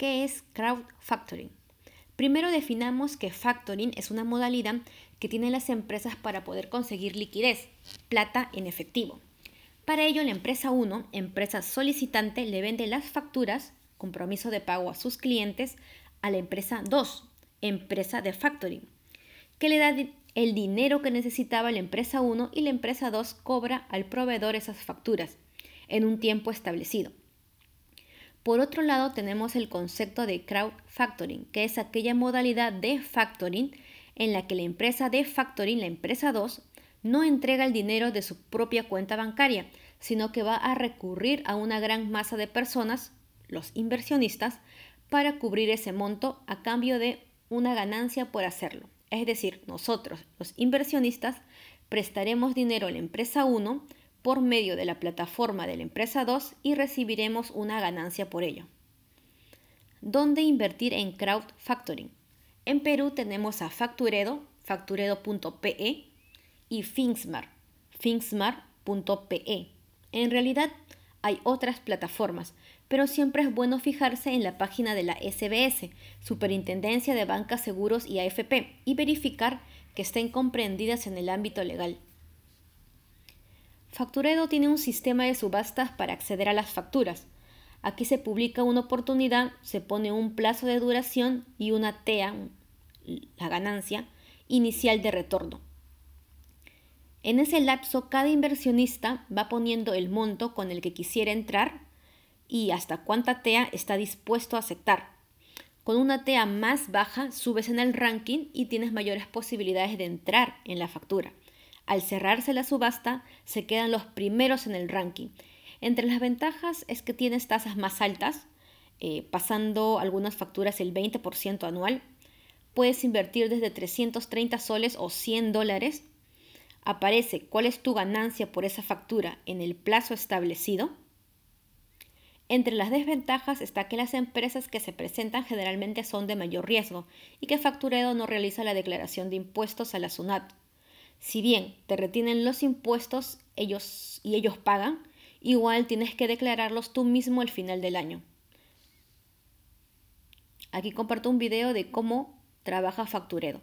¿Qué es crowdfactoring? Primero definamos que factoring es una modalidad que tienen las empresas para poder conseguir liquidez, plata en efectivo. Para ello, la empresa 1, empresa solicitante, le vende las facturas, compromiso de pago a sus clientes, a la empresa 2, empresa de factoring, que le da el dinero que necesitaba la empresa 1 y la empresa 2 cobra al proveedor esas facturas en un tiempo establecido. Por otro lado, tenemos el concepto de crowd factoring, que es aquella modalidad de factoring en la que la empresa de factoring, la empresa 2, no entrega el dinero de su propia cuenta bancaria, sino que va a recurrir a una gran masa de personas, los inversionistas, para cubrir ese monto a cambio de una ganancia por hacerlo. Es decir, nosotros, los inversionistas, prestaremos dinero a la empresa 1 por medio de la plataforma de la empresa 2 y recibiremos una ganancia por ello. ¿Dónde invertir en crowdfactoring? En Perú tenemos a Facturedo, facturedo.pe y Finsmar, finsmar.pe. En realidad hay otras plataformas, pero siempre es bueno fijarse en la página de la SBS, Superintendencia de Bancas, Seguros y AFP, y verificar que estén comprendidas en el ámbito legal. Facturedo tiene un sistema de subastas para acceder a las facturas. Aquí se publica una oportunidad, se pone un plazo de duración y una TEA, la ganancia, inicial de retorno. En ese lapso, cada inversionista va poniendo el monto con el que quisiera entrar y hasta cuánta TEA está dispuesto a aceptar. Con una TEA más baja subes en el ranking y tienes mayores posibilidades de entrar en la factura. Al cerrarse la subasta, se quedan los primeros en el ranking. Entre las ventajas es que tienes tasas más altas, eh, pasando algunas facturas el 20% anual. Puedes invertir desde 330 soles o 100 dólares aparece cuál es tu ganancia por esa factura en el plazo establecido. Entre las desventajas está que las empresas que se presentan generalmente son de mayor riesgo y que Facturedo no realiza la declaración de impuestos a la SUNAT. Si bien te retienen los impuestos ellos y ellos pagan, igual tienes que declararlos tú mismo al final del año. Aquí comparto un video de cómo trabaja Facturedo.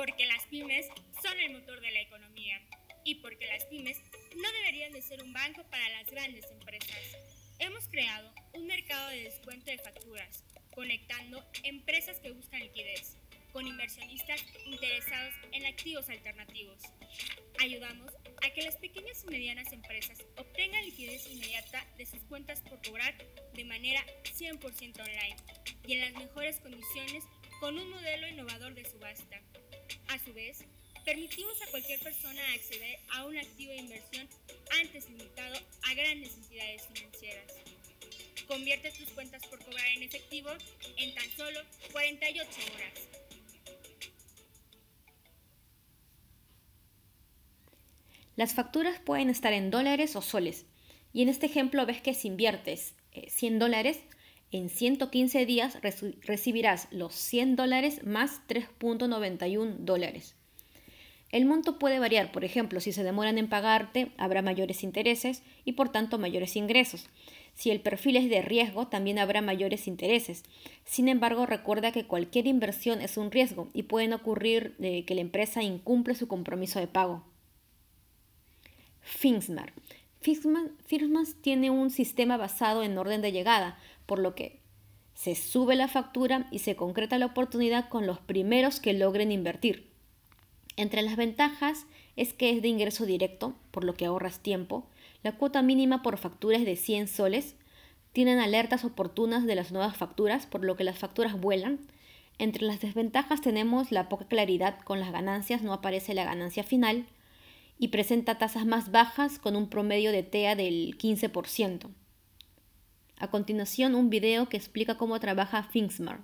porque las pymes son el motor de la economía y porque las pymes no deberían de ser un banco para las grandes empresas. Hemos creado un mercado de descuento de facturas, conectando empresas que buscan liquidez con inversionistas interesados en activos alternativos. Ayudamos a que las pequeñas y medianas empresas obtengan liquidez inmediata de sus cuentas por cobrar de manera 100% online y en las mejores condiciones con un modelo innovador de subasta. A su vez, permitimos a cualquier persona acceder a un activo de inversión antes limitado a grandes entidades financieras. Convierte tus cuentas por cobrar en efectivo en tan solo 48 horas. Las facturas pueden estar en dólares o soles. Y en este ejemplo ves que si inviertes 100 eh, dólares, en 115 días recibirás los 100 dólares más 3.91 dólares. El monto puede variar, por ejemplo, si se demoran en pagarte, habrá mayores intereses y por tanto mayores ingresos. Si el perfil es de riesgo, también habrá mayores intereses. Sin embargo, recuerda que cualquier inversión es un riesgo y pueden ocurrir que la empresa incumple su compromiso de pago. Finsmar. Finsmar tiene un sistema basado en orden de llegada, por lo que se sube la factura y se concreta la oportunidad con los primeros que logren invertir. Entre las ventajas es que es de ingreso directo, por lo que ahorras tiempo. La cuota mínima por factura es de 100 soles. Tienen alertas oportunas de las nuevas facturas, por lo que las facturas vuelan. Entre las desventajas tenemos la poca claridad con las ganancias, no aparece la ganancia final y presenta tasas más bajas con un promedio de TEA del 15%. A continuación, un video que explica cómo trabaja Finsmart.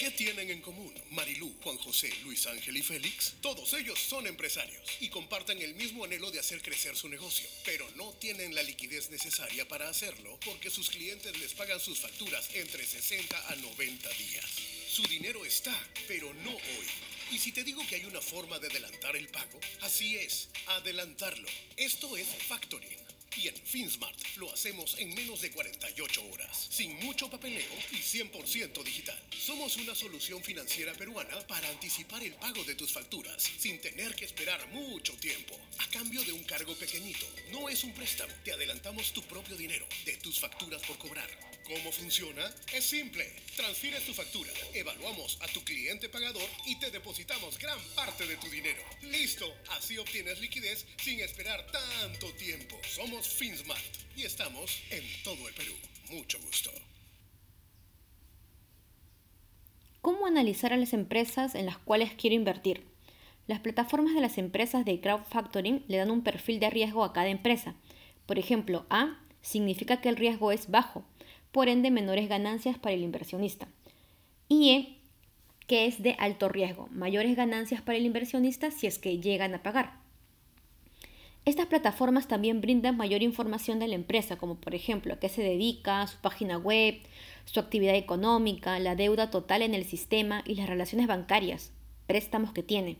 ¿Qué tienen en común Marilú, Juan José, Luis Ángel y Félix? Todos ellos son empresarios y comparten el mismo anhelo de hacer crecer su negocio, pero no tienen la liquidez necesaria para hacerlo porque sus clientes les pagan sus facturas entre 60 a 90 días. Su dinero está, pero no hoy. Y si te digo que hay una forma de adelantar el pago, así es, adelantarlo. Esto es factoring. Y en FinSmart lo hacemos en menos de 48 horas, sin mucho papeleo y 100% digital. Somos una solución financiera peruana para anticipar el pago de tus facturas sin tener que esperar mucho tiempo. A cambio de un cargo pequeñito, no es un préstamo, te adelantamos tu propio dinero de tus facturas por cobrar. ¿Cómo funciona? Es simple. Transfieres tu factura, evaluamos a tu cliente pagador y te depositamos gran parte de tu dinero. Listo, así obtienes liquidez sin esperar tanto tiempo. Somos FinSmart y estamos en todo el Perú. Mucho gusto. ¿Cómo analizar a las empresas en las cuales quiero invertir? Las plataformas de las empresas de crowdfactoring le dan un perfil de riesgo a cada empresa. Por ejemplo, A significa que el riesgo es bajo, por ende menores ganancias para el inversionista. Y E, que es de alto riesgo, mayores ganancias para el inversionista si es que llegan a pagar. Estas plataformas también brindan mayor información de la empresa, como por ejemplo a qué se dedica, su página web, su actividad económica, la deuda total en el sistema y las relaciones bancarias, préstamos que tiene.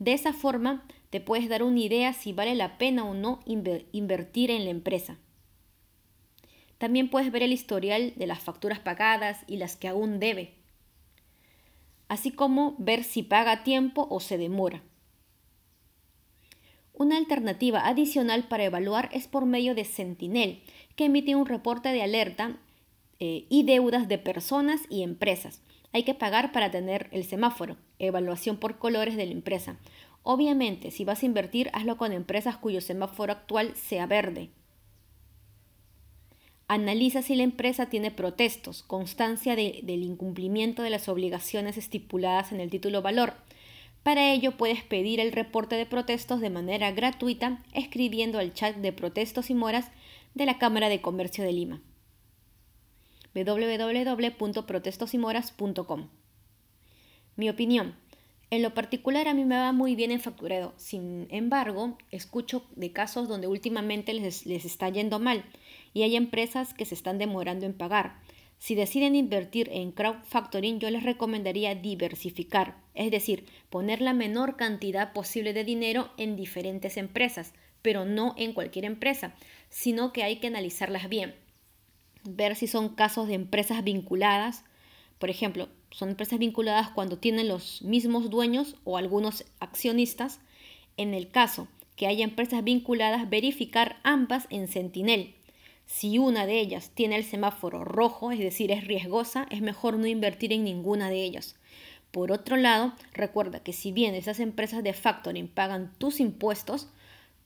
De esa forma te puedes dar una idea si vale la pena o no invertir en la empresa. También puedes ver el historial de las facturas pagadas y las que aún debe, así como ver si paga a tiempo o se demora. Una alternativa adicional para evaluar es por medio de Sentinel, que emite un reporte de alerta eh, y deudas de personas y empresas. Hay que pagar para tener el semáforo, evaluación por colores de la empresa. Obviamente, si vas a invertir, hazlo con empresas cuyo semáforo actual sea verde. Analiza si la empresa tiene protestos, constancia del incumplimiento de las obligaciones estipuladas en el título valor. Para ello puedes pedir el reporte de protestos de manera gratuita escribiendo al chat de protestos y moras de la Cámara de Comercio de Lima www.protestosimoras.com Mi opinión. En lo particular a mí me va muy bien en facturero. Sin embargo, escucho de casos donde últimamente les, les está yendo mal y hay empresas que se están demorando en pagar. Si deciden invertir en crowdfactoring, yo les recomendaría diversificar, es decir, poner la menor cantidad posible de dinero en diferentes empresas, pero no en cualquier empresa, sino que hay que analizarlas bien. Ver si son casos de empresas vinculadas, por ejemplo, son empresas vinculadas cuando tienen los mismos dueños o algunos accionistas. En el caso que haya empresas vinculadas, verificar ambas en Sentinel si una de ellas tiene el semáforo rojo, es decir, es riesgosa, es mejor no invertir en ninguna de ellas. Por otro lado, recuerda que si bien esas empresas de factoring pagan tus impuestos,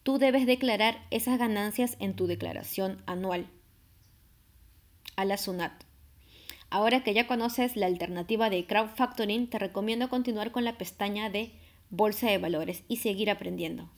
tú debes declarar esas ganancias en tu declaración anual a la SUNAT. Ahora que ya conoces la alternativa de crowdfactoring, te recomiendo continuar con la pestaña de Bolsa de Valores y seguir aprendiendo.